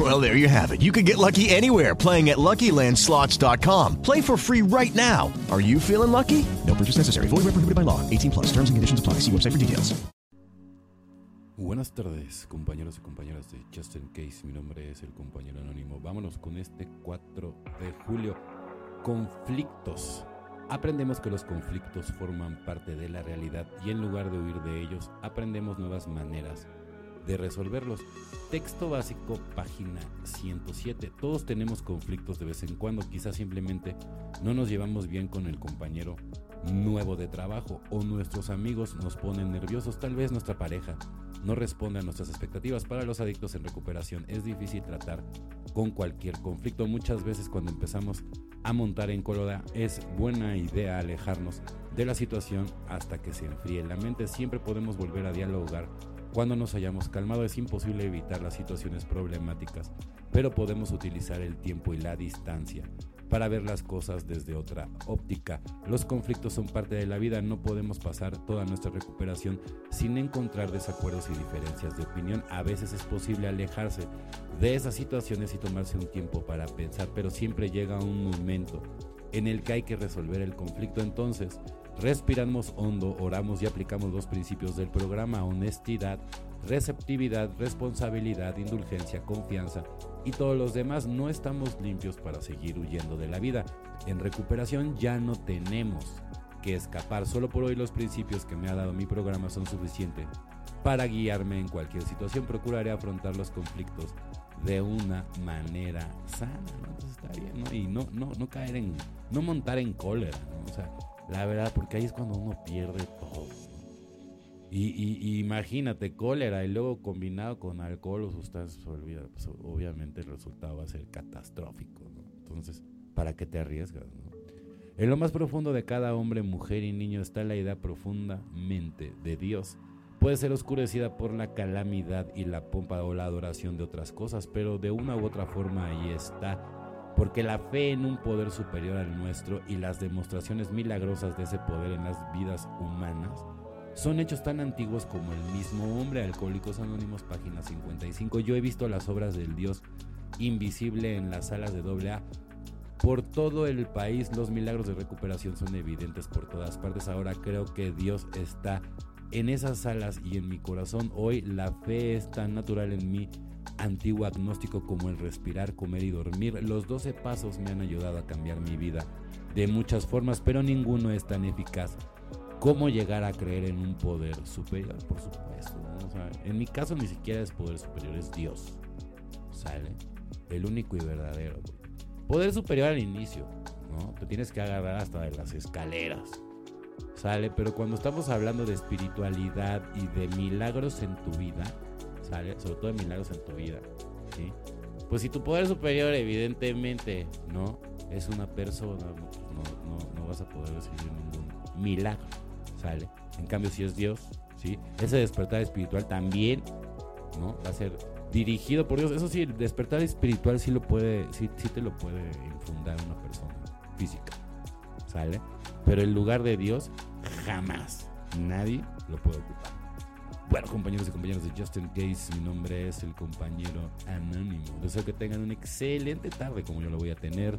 Well, there you have it. You can get lucky anywhere playing at LuckyLandSlots.com. Play for free right now. Are you feeling lucky? No purchase necessary. Void where prohibited by law. 18 plus. Terms and conditions apply. See website for details. Buenas tardes, compañeros y compañeras de Just in Case. Mi nombre es el compañero anónimo. Vámonos con este 4 de julio. Conflictos. Aprendemos que los conflictos forman parte de la realidad y en lugar de huir de ellos, aprendemos nuevas maneras de resolverlos. Texto básico, página 107. Todos tenemos conflictos de vez en cuando, quizás simplemente no nos llevamos bien con el compañero nuevo de trabajo o nuestros amigos nos ponen nerviosos, tal vez nuestra pareja no responde a nuestras expectativas. Para los adictos en recuperación es difícil tratar con cualquier conflicto. Muchas veces cuando empezamos a montar en cólera es buena idea alejarnos de la situación hasta que se enfríe la mente. Siempre podemos volver a dialogar cuando nos hayamos calmado. Es imposible evitar las situaciones problemáticas, pero podemos utilizar el tiempo y la distancia para ver las cosas desde otra óptica. Los conflictos son parte de la vida, no podemos pasar toda nuestra recuperación sin encontrar desacuerdos y diferencias de opinión. A veces es posible alejarse de esas situaciones y tomarse un tiempo para pensar, pero siempre llega un momento en el que hay que resolver el conflicto. Entonces, respiramos hondo, oramos y aplicamos los principios del programa, honestidad, receptividad, responsabilidad, indulgencia, confianza y todos los demás no estamos limpios para seguir huyendo de la vida. En recuperación ya no tenemos que escapar. Solo por hoy los principios que me ha dado mi programa son suficientes para guiarme en cualquier situación. Procuraré afrontar los conflictos de una manera sana, Entonces está bien, ¿no? Y no, no, no caer en, no montar en cólera, O sea, la verdad, porque ahí es cuando uno pierde todo. Y, imagínate, cólera y luego combinado con alcohol o sustancias pues obviamente el resultado va a ser catastrófico. Entonces, ¿para qué te arriesgas? En lo más profundo de cada hombre, mujer y niño está la idea profundamente de Dios. Puede ser oscurecida por la calamidad y la pompa o la adoración de otras cosas, pero de una u otra forma ahí está. Porque la fe en un poder superior al nuestro y las demostraciones milagrosas de ese poder en las vidas humanas son hechos tan antiguos como el mismo hombre. Alcohólicos Anónimos, página 55. Yo he visto las obras del Dios invisible en las salas de AA. Por todo el país los milagros de recuperación son evidentes por todas partes. Ahora creo que Dios está en esas salas y en mi corazón. Hoy la fe es tan natural en mí antiguo agnóstico como el respirar, comer y dormir. Los 12 pasos me han ayudado a cambiar mi vida de muchas formas, pero ninguno es tan eficaz ¿Cómo llegar a creer en un poder superior? Por supuesto. en mi caso ni siquiera es poder superior, es Dios. ¿Sale? El único y verdadero. Poder superior al inicio, ¿no? Te tienes que agarrar hasta de las escaleras. ¿Sale? Pero cuando estamos hablando de espiritualidad y de milagros en tu vida, ¿sale? Sobre todo de milagros en tu vida, ¿sí? Pues si tu poder superior, evidentemente, ¿no? Es una persona, no, no, vas a poder recibir ningún milagro. ¿sale? En cambio, si es Dios, ¿sí? Ese despertar espiritual también, ¿no? Va a ser dirigido por Dios. Eso sí, el despertar espiritual sí lo puede, sí, sí te lo puede infundar una persona física, ¿sale? Pero el lugar de Dios, jamás nadie lo puede ocupar. Bueno, compañeros y compañeras de Justin Case, mi nombre es el compañero anónimo. Deseo que tengan una excelente tarde como yo lo voy a tener.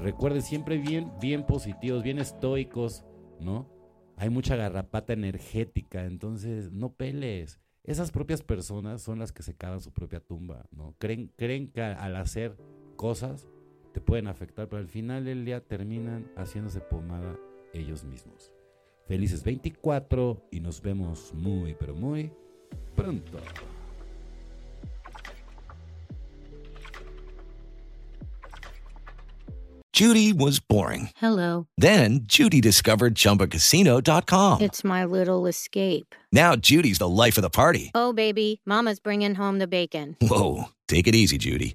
Recuerden siempre bien, bien positivos, bien estoicos, ¿no? hay mucha garrapata energética, entonces no peles. Esas propias personas son las que se cavan su propia tumba, ¿no? Creen, creen que al hacer cosas te pueden afectar, pero al final del día terminan haciéndose pomada ellos mismos. Felices 24 y nos vemos muy, pero muy pronto. Judy was boring. Hello. Then Judy discovered chumbacasino.com. It's my little escape. Now Judy's the life of the party. Oh, baby, Mama's bringing home the bacon. Whoa. Take it easy, Judy.